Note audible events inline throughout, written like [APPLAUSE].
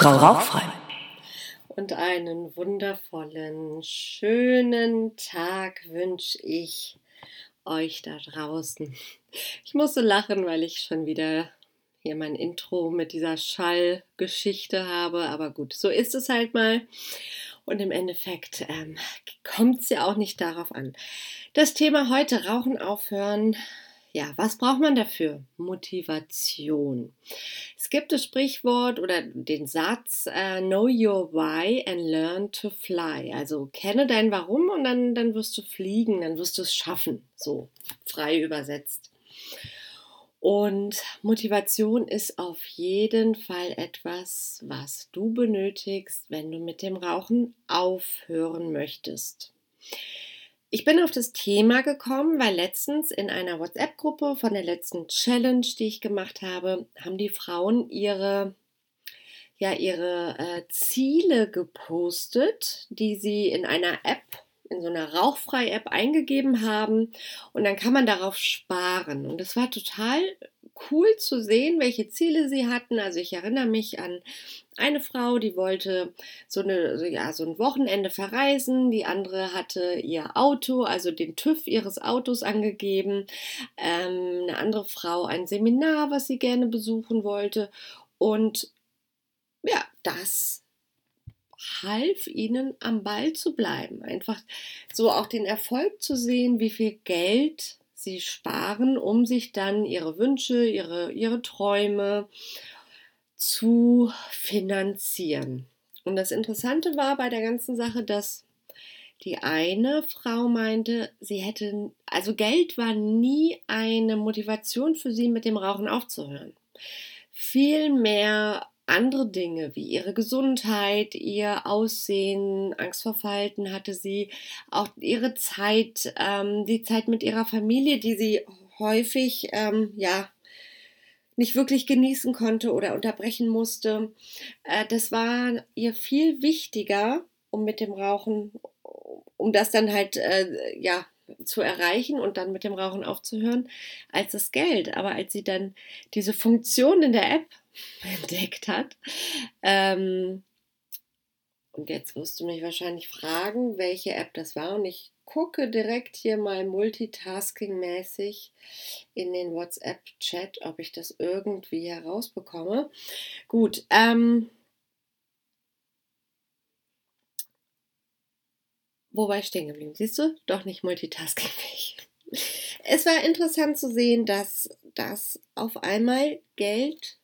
Frau Rauchfrei. Und einen wundervollen, schönen Tag wünsche ich euch da draußen. Ich musste lachen, weil ich schon wieder hier mein Intro mit dieser Schallgeschichte habe. Aber gut, so ist es halt mal. Und im Endeffekt ähm, kommt es ja auch nicht darauf an. Das Thema heute, Rauchen aufhören, ja, was braucht man dafür? Motivation. Es gibt das Sprichwort oder den Satz, uh, know your why and learn to fly. Also kenne dein Warum und dann, dann wirst du fliegen, dann wirst du es schaffen. So frei übersetzt. Und Motivation ist auf jeden Fall etwas, was du benötigst, wenn du mit dem Rauchen aufhören möchtest. Ich bin auf das Thema gekommen, weil letztens in einer WhatsApp-Gruppe von der letzten Challenge, die ich gemacht habe, haben die Frauen ihre ja ihre äh, Ziele gepostet, die sie in einer App, in so einer Rauchfrei-App eingegeben haben. Und dann kann man darauf sparen. Und das war total cool zu sehen, welche Ziele sie hatten. Also ich erinnere mich an eine Frau, die wollte so, eine, ja, so ein Wochenende verreisen. Die andere hatte ihr Auto, also den TÜV ihres Autos angegeben. Ähm, eine andere Frau ein Seminar, was sie gerne besuchen wollte. Und ja, das half ihnen am Ball zu bleiben. Einfach so auch den Erfolg zu sehen, wie viel Geld sie sparen, um sich dann ihre Wünsche, ihre, ihre Träume zu finanzieren. Und das Interessante war bei der ganzen Sache, dass die eine Frau meinte, sie hätte, also Geld war nie eine Motivation für sie, mit dem Rauchen aufzuhören. Vielmehr andere Dinge wie ihre Gesundheit, ihr Aussehen, Angst vor Falten hatte sie, auch ihre Zeit, ähm, die Zeit mit ihrer Familie, die sie häufig ähm, ja nicht wirklich genießen konnte oder unterbrechen musste. Äh, das war ihr viel wichtiger, um mit dem Rauchen, um das dann halt äh, ja zu erreichen und dann mit dem Rauchen aufzuhören, als das Geld. Aber als sie dann diese Funktion in der App [LAUGHS] entdeckt hat. Ähm, und jetzt wirst du mich wahrscheinlich fragen, welche App das war. Und ich gucke direkt hier mal multitasking-mäßig in den WhatsApp-Chat, ob ich das irgendwie herausbekomme. Gut, ähm, wo war ich stehen geblieben? Siehst du? Doch nicht multitasking-fähig. Es war interessant zu sehen, dass das auf einmal Geld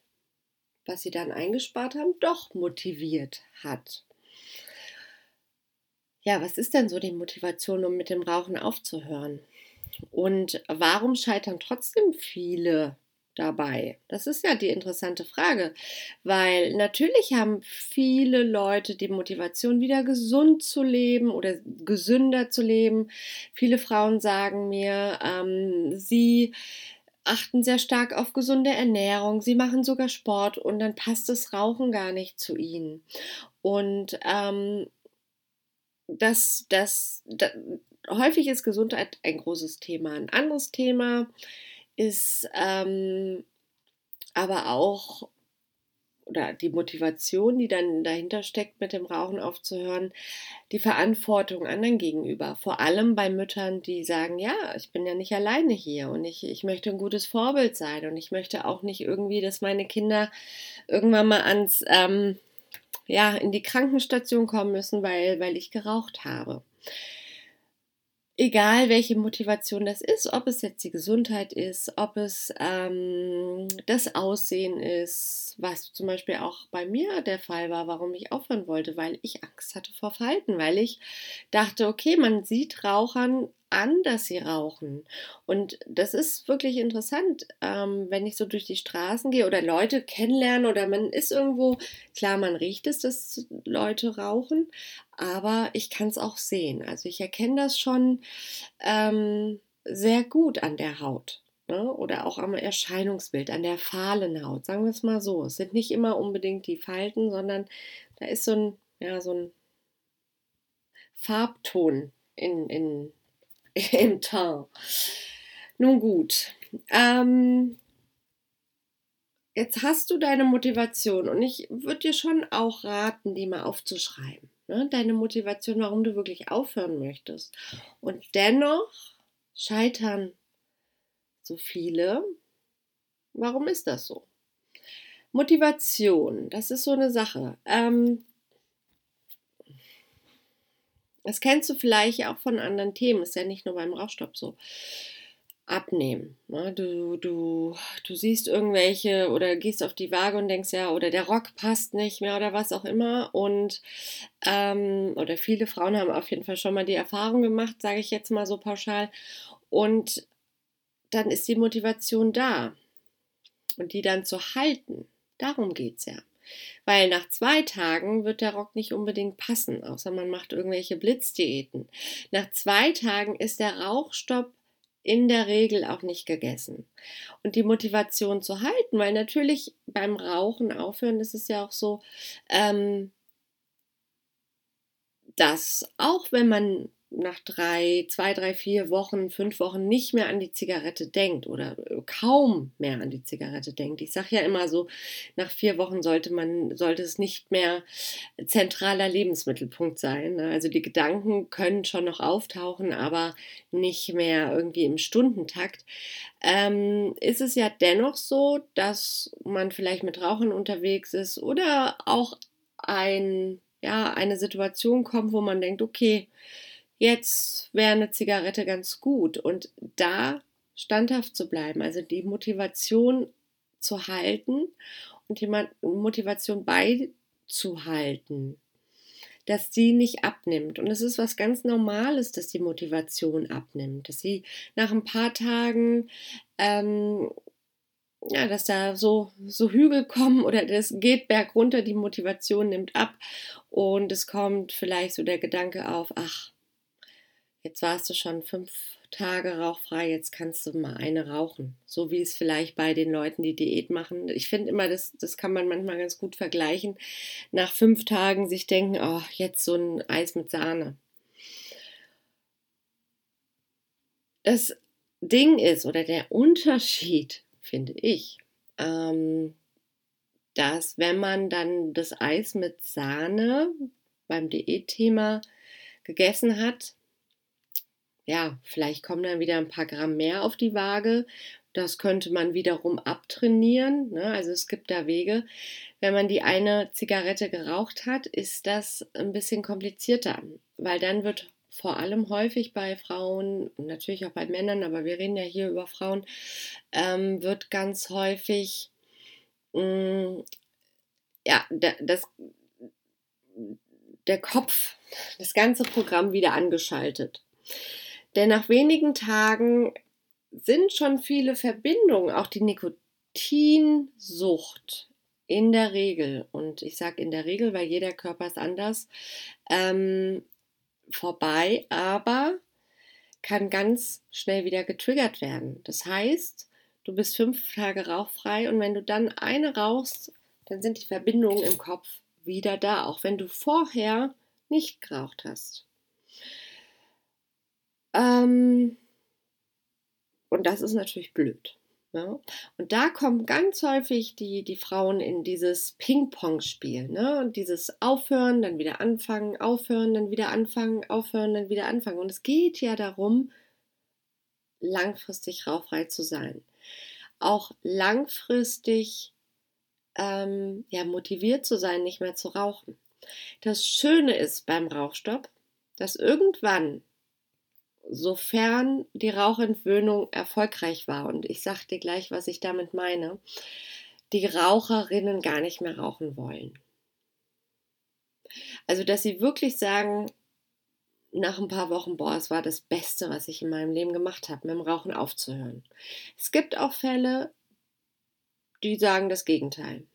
was sie dann eingespart haben, doch motiviert hat. Ja, was ist denn so die Motivation, um mit dem Rauchen aufzuhören? Und warum scheitern trotzdem viele dabei? Das ist ja die interessante Frage, weil natürlich haben viele Leute die Motivation, wieder gesund zu leben oder gesünder zu leben. Viele Frauen sagen mir, ähm, sie achten sehr stark auf gesunde Ernährung, sie machen sogar Sport und dann passt das Rauchen gar nicht zu ihnen. Und ähm, das, das, das, häufig ist Gesundheit ein großes Thema. Ein anderes Thema ist ähm, aber auch oder die Motivation, die dann dahinter steckt, mit dem Rauchen aufzuhören, die Verantwortung anderen gegenüber. Vor allem bei Müttern, die sagen, ja, ich bin ja nicht alleine hier und ich, ich möchte ein gutes Vorbild sein und ich möchte auch nicht irgendwie, dass meine Kinder irgendwann mal ans, ähm, ja, in die Krankenstation kommen müssen, weil, weil ich geraucht habe egal welche Motivation das ist, ob es jetzt die Gesundheit ist, ob es ähm, das Aussehen ist, was zum Beispiel auch bei mir der Fall war, warum ich aufhören wollte, weil ich Angst hatte vor Falten, weil ich dachte, okay, man sieht Rauchern an, dass sie rauchen. Und das ist wirklich interessant, ähm, wenn ich so durch die Straßen gehe oder Leute kennenlerne oder man ist irgendwo, klar, man riecht es, dass Leute rauchen, aber ich kann es auch sehen. Also ich erkenne das schon ähm, sehr gut an der Haut. Ne? Oder auch am Erscheinungsbild, an der fahlen Haut, sagen wir es mal so. Es sind nicht immer unbedingt die Falten, sondern da ist so ein, ja, so ein Farbton in, in, [LAUGHS] im Teint. Nun gut. Ähm, jetzt hast du deine Motivation und ich würde dir schon auch raten, die mal aufzuschreiben. Ne? Deine Motivation, warum du wirklich aufhören möchtest. Und dennoch scheitern so viele. Warum ist das so? Motivation, das ist so eine Sache. Ähm, das kennst du vielleicht auch von anderen Themen, ist ja nicht nur beim Rauchstopp so. Abnehmen. Ne? Du, du, du siehst irgendwelche oder gehst auf die Waage und denkst, ja, oder der Rock passt nicht mehr oder was auch immer. Und ähm, oder viele Frauen haben auf jeden Fall schon mal die Erfahrung gemacht, sage ich jetzt mal so pauschal. Und dann ist die Motivation da. Und die dann zu halten, darum geht es ja. Weil nach zwei Tagen wird der Rock nicht unbedingt passen, außer man macht irgendwelche Blitzdiäten. Nach zwei Tagen ist der Rauchstopp in der Regel auch nicht gegessen. Und die Motivation zu halten, weil natürlich beim Rauchen aufhören ist es ja auch so, ähm, dass auch wenn man nach drei, zwei, drei, vier Wochen, fünf Wochen nicht mehr an die Zigarette denkt oder äh, kaum mehr an die Zigarette denkt. Ich sage ja immer so, nach vier Wochen sollte man, sollte es nicht mehr zentraler Lebensmittelpunkt sein. Ne? Also die Gedanken können schon noch auftauchen, aber nicht mehr irgendwie im Stundentakt. Ähm, ist es ja dennoch so, dass man vielleicht mit Rauchen unterwegs ist oder auch ein, ja, eine Situation kommt, wo man denkt, okay, jetzt wäre eine Zigarette ganz gut. Und da standhaft zu bleiben, also die Motivation zu halten und die Motivation beizuhalten, dass sie nicht abnimmt. Und es ist was ganz Normales, dass die Motivation abnimmt, dass sie nach ein paar Tagen ähm, ja, dass da so, so Hügel kommen oder das geht bergunter, die Motivation nimmt ab und es kommt vielleicht so der Gedanke auf, ach, jetzt warst du schon fünf Tage rauchfrei, jetzt kannst du mal eine rauchen. So wie es vielleicht bei den Leuten, die Diät machen. Ich finde immer, das, das kann man manchmal ganz gut vergleichen. Nach fünf Tagen sich denken, oh, jetzt so ein Eis mit Sahne. Das Ding ist oder der Unterschied, finde ich, ähm, dass wenn man dann das Eis mit Sahne beim Diätthema gegessen hat, ja, vielleicht kommen dann wieder ein paar Gramm mehr auf die Waage. Das könnte man wiederum abtrainieren. Ne? Also es gibt da Wege. Wenn man die eine Zigarette geraucht hat, ist das ein bisschen komplizierter, weil dann wird vor allem häufig bei Frauen, natürlich auch bei Männern, aber wir reden ja hier über Frauen, ähm, wird ganz häufig mh, mm, ja, das, der Kopf, das ganze Programm wieder angeschaltet. Denn nach wenigen Tagen sind schon viele Verbindungen, auch die Nikotinsucht in der Regel, und ich sage in der Regel, weil jeder Körper ist anders, ähm, vorbei, aber kann ganz schnell wieder getriggert werden. Das heißt, du bist fünf Tage rauchfrei und wenn du dann eine rauchst, dann sind die Verbindungen im Kopf wieder da, auch wenn du vorher nicht geraucht hast. Ähm, und das ist natürlich blöd. Ne? Und da kommen ganz häufig die, die Frauen in dieses Ping-Pong-Spiel. Ne? Und dieses Aufhören, dann wieder anfangen, aufhören, dann wieder anfangen, aufhören, dann wieder anfangen. Und es geht ja darum, langfristig rauchfrei zu sein. Auch langfristig ähm, ja, motiviert zu sein, nicht mehr zu rauchen. Das Schöne ist beim Rauchstopp, dass irgendwann sofern die Rauchentwöhnung erfolgreich war, und ich sage dir gleich, was ich damit meine, die Raucherinnen gar nicht mehr rauchen wollen. Also, dass sie wirklich sagen, nach ein paar Wochen, boah, es war das Beste, was ich in meinem Leben gemacht habe, mit dem Rauchen aufzuhören. Es gibt auch Fälle, die sagen das Gegenteil.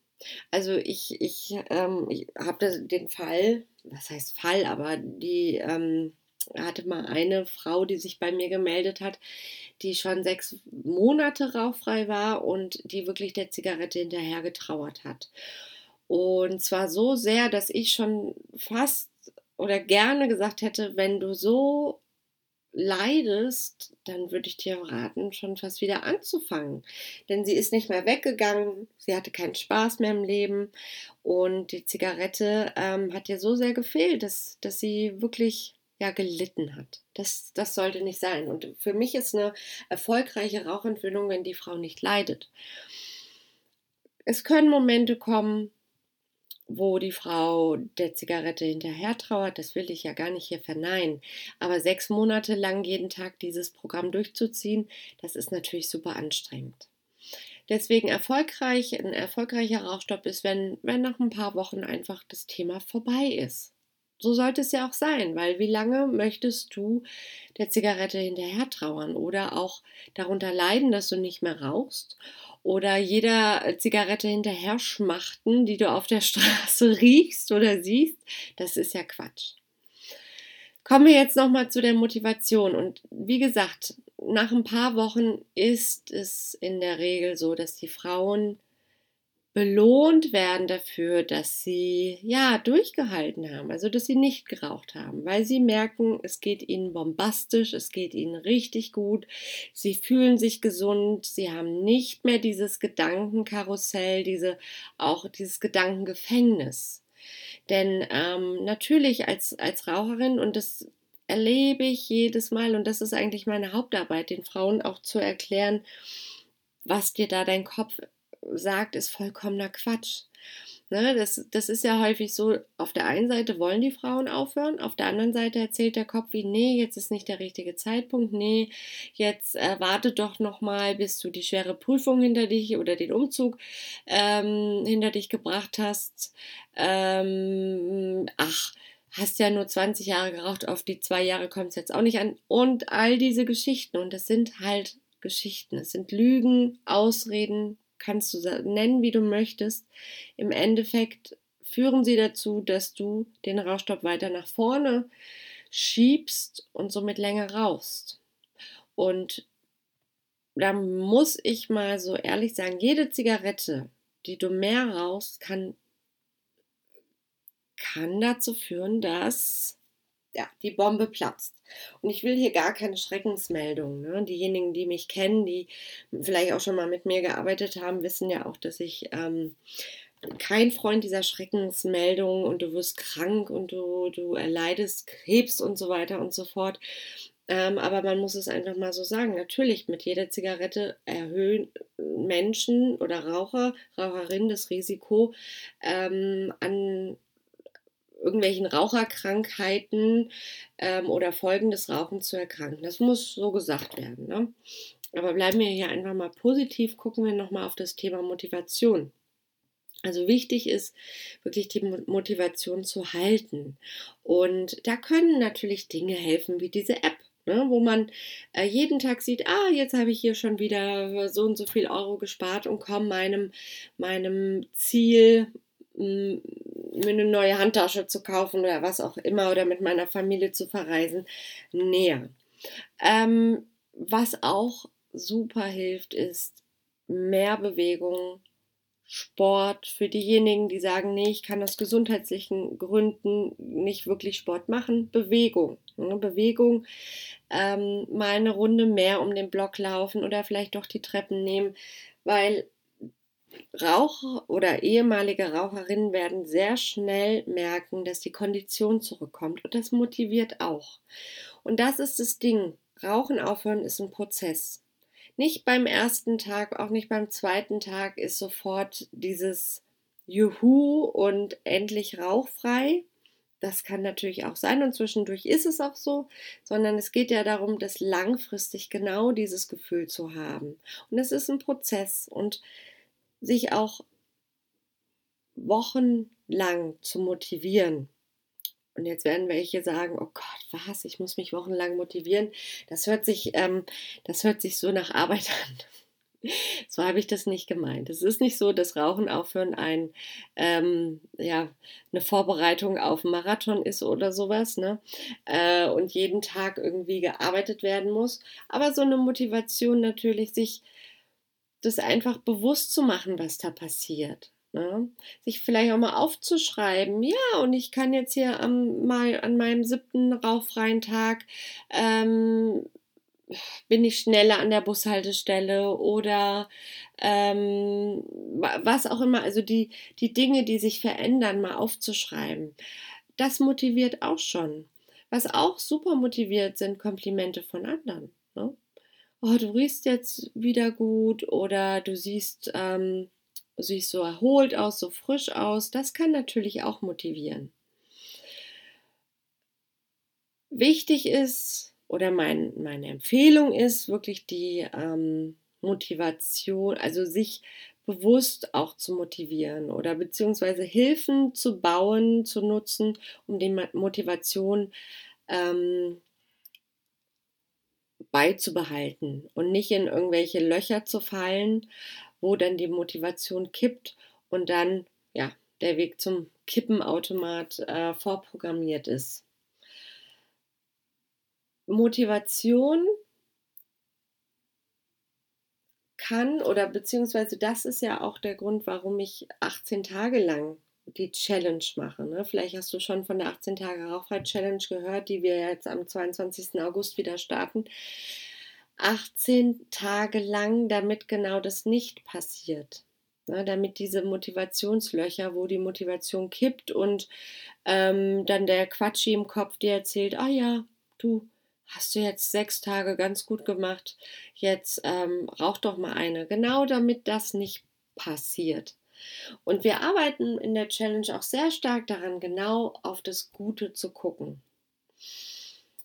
Also ich, ich, ähm, ich habe den Fall, was heißt Fall, aber die ähm, hatte mal eine Frau, die sich bei mir gemeldet hat, die schon sechs Monate rauchfrei war und die wirklich der Zigarette hinterher getrauert hat. Und zwar so sehr, dass ich schon fast oder gerne gesagt hätte, wenn du so leidest, dann würde ich dir raten, schon fast wieder anzufangen. Denn sie ist nicht mehr weggegangen, sie hatte keinen Spaß mehr im Leben und die Zigarette ähm, hat ihr so sehr gefehlt, dass, dass sie wirklich ja gelitten hat. Das, das sollte nicht sein. Und für mich ist eine erfolgreiche Rauchentwöhnung, wenn die Frau nicht leidet. Es können Momente kommen, wo die Frau der Zigarette hinterher trauert, das will ich ja gar nicht hier verneinen. Aber sechs Monate lang jeden Tag dieses Programm durchzuziehen, das ist natürlich super anstrengend. Deswegen erfolgreich, ein erfolgreicher Rauchstopp ist, wenn, wenn nach ein paar Wochen einfach das Thema vorbei ist. So sollte es ja auch sein, weil wie lange möchtest du der Zigarette hinterher trauern oder auch darunter leiden, dass du nicht mehr rauchst oder jeder äh, Zigarette hinterher schmachten, die du auf der [LAUGHS] Straße riechst oder siehst, das ist ja Quatsch. Kommen wir jetzt nochmal zu der Motivation. Und wie gesagt, nach ein paar Wochen ist es in der Regel so, dass die Frauen belohnt werden dafür, dass sie ja durchgehalten haben, also dass sie nicht geraucht haben, weil sie merken, es geht ihnen bombastisch, es geht ihnen richtig gut, sie fühlen sich gesund, sie haben nicht mehr dieses Gedankenkarussell, diese auch dieses Gedankengefängnis. Denn ähm, natürlich als, als Raucherin, und das erlebe ich jedes Mal, und das ist eigentlich meine Hauptarbeit, den Frauen auch zu erklären, was dir da dein Kopf sagt, ist vollkommener Quatsch. Ne, das, das ist ja häufig so, auf der einen Seite wollen die Frauen aufhören, auf der anderen Seite erzählt der Kopf wie, nee, jetzt ist nicht der richtige Zeitpunkt, nee, jetzt äh, warte doch nochmal, bis du die schwere Prüfung hinter dich oder den Umzug ähm, hinter dich gebracht hast. Ähm, ach, hast ja nur 20 Jahre geraucht, auf die zwei Jahre kommt es jetzt auch nicht an. Und all diese Geschichten, und das sind halt Geschichten, es sind Lügen, Ausreden, kannst du nennen, wie du möchtest. Im Endeffekt führen sie dazu, dass du den Rauchstopp weiter nach vorne schiebst und somit länger rauchst. Und da muss ich mal so ehrlich sagen, jede Zigarette, die du mehr rauchst, kann, kann dazu führen, dass ja, die Bombe platzt. Und ich will hier gar keine Schreckensmeldung. Ne? Diejenigen, die mich kennen, die vielleicht auch schon mal mit mir gearbeitet haben, wissen ja auch, dass ich ähm, kein Freund dieser Schreckensmeldung und du wirst krank und du, du erleidest Krebs und so weiter und so fort. Ähm, aber man muss es einfach mal so sagen. Natürlich, mit jeder Zigarette erhöhen Menschen oder Raucher, Raucherinnen das Risiko ähm, an irgendwelchen Raucherkrankheiten ähm, oder Folgen des Rauchens zu erkranken. Das muss so gesagt werden. Ne? Aber bleiben wir hier einfach mal positiv, gucken wir nochmal auf das Thema Motivation. Also wichtig ist wirklich die Motivation zu halten. Und da können natürlich Dinge helfen wie diese App. Ne, wo man äh, jeden Tag sieht, ah, jetzt habe ich hier schon wieder so und so viel Euro gespart und komme meinem, meinem Ziel, mir eine neue Handtasche zu kaufen oder was auch immer oder mit meiner Familie zu verreisen, näher. Ähm, was auch super hilft, ist mehr Bewegung, Sport für diejenigen, die sagen, nee, ich kann aus gesundheitlichen Gründen nicht wirklich Sport machen. Bewegung. Ne? Bewegung, ähm, mal eine Runde mehr um den Block laufen oder vielleicht doch die Treppen nehmen, weil Raucher oder ehemalige Raucherinnen werden sehr schnell merken, dass die Kondition zurückkommt und das motiviert auch. Und das ist das Ding. Rauchen aufhören ist ein Prozess. Nicht beim ersten Tag, auch nicht beim zweiten Tag ist sofort dieses Juhu und endlich rauchfrei. Das kann natürlich auch sein und zwischendurch ist es auch so, sondern es geht ja darum, das langfristig genau dieses Gefühl zu haben. Und es ist ein Prozess und sich auch wochenlang zu motivieren. Und jetzt werden welche sagen, oh Gott, was, ich muss mich wochenlang motivieren. Das hört sich, ähm, das hört sich so nach Arbeit [LAUGHS] an. So habe ich das nicht gemeint. Es ist nicht so, dass Rauchen aufhören ein, ähm, ja, eine Vorbereitung auf einen Marathon ist oder sowas, ne? Äh, und jeden Tag irgendwie gearbeitet werden muss. Aber so eine Motivation natürlich, sich das einfach bewusst zu machen, was da passiert. Ne? Sich vielleicht auch mal aufzuschreiben, ja, und ich kann jetzt hier am, mal an meinem siebten rauchfreien Tag ähm, bin ich schneller an der Bushaltestelle oder ähm, was auch immer, also die, die Dinge, die sich verändern, mal aufzuschreiben. Das motiviert auch schon. Was auch super motiviert, sind Komplimente von anderen. Ne? Oh, du riechst jetzt wieder gut oder du siehst ähm, siehst so erholt aus, so frisch aus. Das kann natürlich auch motivieren. Wichtig ist, oder mein, meine Empfehlung ist, wirklich die ähm, Motivation, also sich bewusst auch zu motivieren oder beziehungsweise Hilfen zu bauen, zu nutzen, um die Motivation ähm, beizubehalten und nicht in irgendwelche Löcher zu fallen, wo dann die Motivation kippt und dann ja der Weg zum Kippenautomat äh, vorprogrammiert ist. Motivation kann oder beziehungsweise das ist ja auch der Grund, warum ich 18 Tage lang die Challenge mache. Ne? Vielleicht hast du schon von der 18 Tage Rauchfrei Challenge gehört, die wir jetzt am 22. August wieder starten. 18 Tage lang, damit genau das nicht passiert. Ne, damit diese Motivationslöcher, wo die Motivation kippt und ähm, dann der Quatschi im Kopf dir erzählt, ah ja, du hast du jetzt sechs Tage ganz gut gemacht, jetzt ähm, rauch doch mal eine. Genau damit das nicht passiert. Und wir arbeiten in der Challenge auch sehr stark daran, genau auf das Gute zu gucken.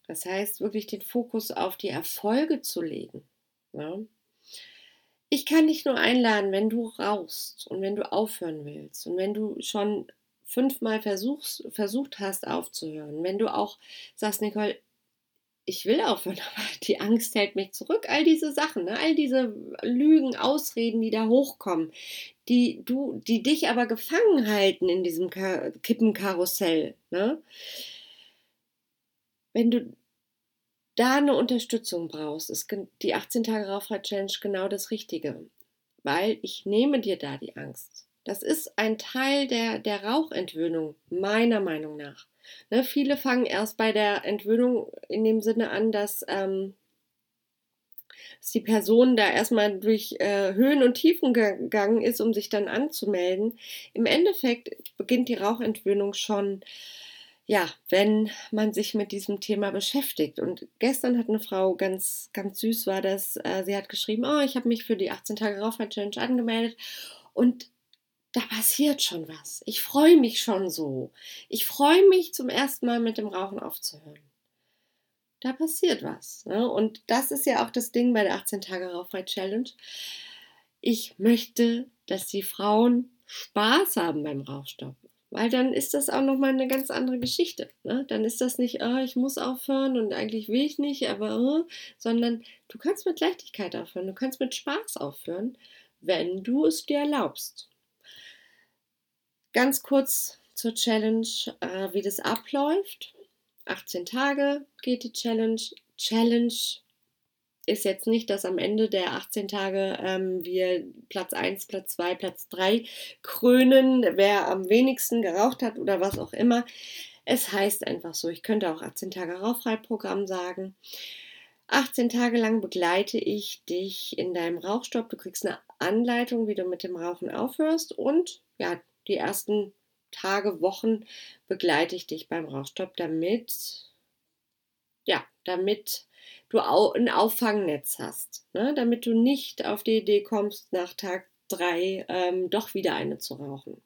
Das heißt, wirklich den Fokus auf die Erfolge zu legen. Ja. Ich kann dich nur einladen, wenn du rauchst und wenn du aufhören willst und wenn du schon fünfmal versuchst, versucht hast aufzuhören, wenn du auch sagst, Nicole, ich will aufhören, [LAUGHS] aber die Angst hält mich zurück. All diese Sachen, ne? all diese Lügen, Ausreden, die da hochkommen, die du, die dich aber gefangen halten in diesem Kippenkarussell. Ne? wenn du da eine Unterstützung brauchst, ist die 18 Tage Rauchfrei Challenge genau das Richtige, weil ich nehme dir da die Angst. Das ist ein Teil der, der Rauchentwöhnung, meiner Meinung nach. Ne, viele fangen erst bei der Entwöhnung in dem Sinne an, dass, ähm, dass die Person da erstmal durch äh, Höhen und Tiefen gegangen ist, um sich dann anzumelden. Im Endeffekt beginnt die Rauchentwöhnung schon ja, wenn man sich mit diesem Thema beschäftigt. Und gestern hat eine Frau ganz, ganz süß war das, äh, sie hat geschrieben, oh, ich habe mich für die 18 Tage Rauchfrei Challenge angemeldet und da passiert schon was. Ich freue mich schon so. Ich freue mich zum ersten Mal mit dem Rauchen aufzuhören. Da passiert was. Ne? Und das ist ja auch das Ding bei der 18 Tage Rauchfrei Challenge. Ich möchte, dass die Frauen Spaß haben beim Rauchstopp. Weil dann ist das auch nochmal eine ganz andere Geschichte. Ne? Dann ist das nicht, oh, ich muss aufhören und eigentlich will ich nicht, aber, oh, sondern du kannst mit Leichtigkeit aufhören, du kannst mit Spaß aufhören, wenn du es dir erlaubst. Ganz kurz zur Challenge, äh, wie das abläuft. 18 Tage geht die Challenge. Challenge ist jetzt nicht, dass am Ende der 18 Tage ähm, wir Platz 1, Platz 2, Platz 3 krönen, wer am wenigsten geraucht hat oder was auch immer. Es heißt einfach so, ich könnte auch 18 Tage Rauchfrei-Programm sagen. 18 Tage lang begleite ich dich in deinem Rauchstopp. Du kriegst eine Anleitung, wie du mit dem Rauchen aufhörst. Und ja, die ersten Tage, Wochen begleite ich dich beim Rauchstopp, damit, ja, damit du ein Auffangnetz hast, ne? damit du nicht auf die Idee kommst, nach Tag drei ähm, doch wieder eine zu rauchen.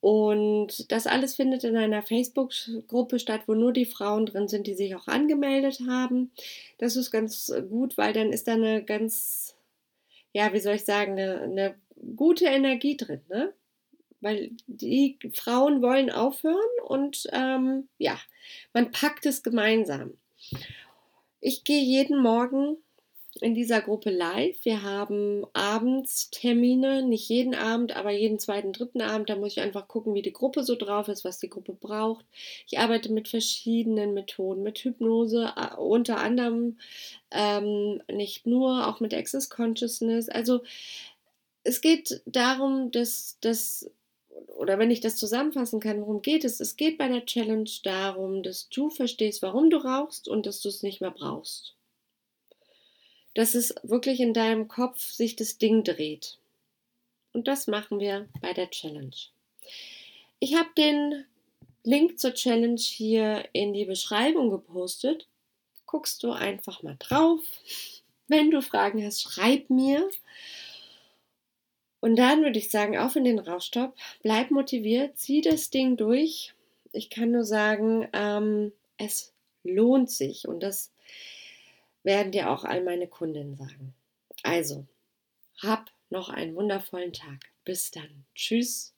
Und das alles findet in einer Facebook-Gruppe statt, wo nur die Frauen drin sind, die sich auch angemeldet haben. Das ist ganz gut, weil dann ist da eine ganz, ja, wie soll ich sagen, eine, eine gute Energie drin, ne? Weil die Frauen wollen aufhören und ähm, ja, man packt es gemeinsam. Ich gehe jeden Morgen in dieser Gruppe live. Wir haben abends Termine, nicht jeden Abend, aber jeden zweiten, dritten Abend. Da muss ich einfach gucken, wie die Gruppe so drauf ist, was die Gruppe braucht. Ich arbeite mit verschiedenen Methoden, mit Hypnose, unter anderem ähm, nicht nur, auch mit Access Consciousness. Also es geht darum, dass das, oder wenn ich das zusammenfassen kann, worum geht es? Es geht bei der Challenge darum, dass du verstehst, warum du rauchst und dass du es nicht mehr brauchst. Dass es wirklich in deinem Kopf sich das Ding dreht. Und das machen wir bei der Challenge. Ich habe den Link zur Challenge hier in die Beschreibung gepostet. Guckst du einfach mal drauf. Wenn du Fragen hast, schreib mir. Und dann würde ich sagen, auf in den Rauchstopp, bleib motiviert, zieh das Ding durch. Ich kann nur sagen, ähm, es lohnt sich und das werden dir auch all meine Kundinnen sagen. Also, hab noch einen wundervollen Tag. Bis dann. Tschüss.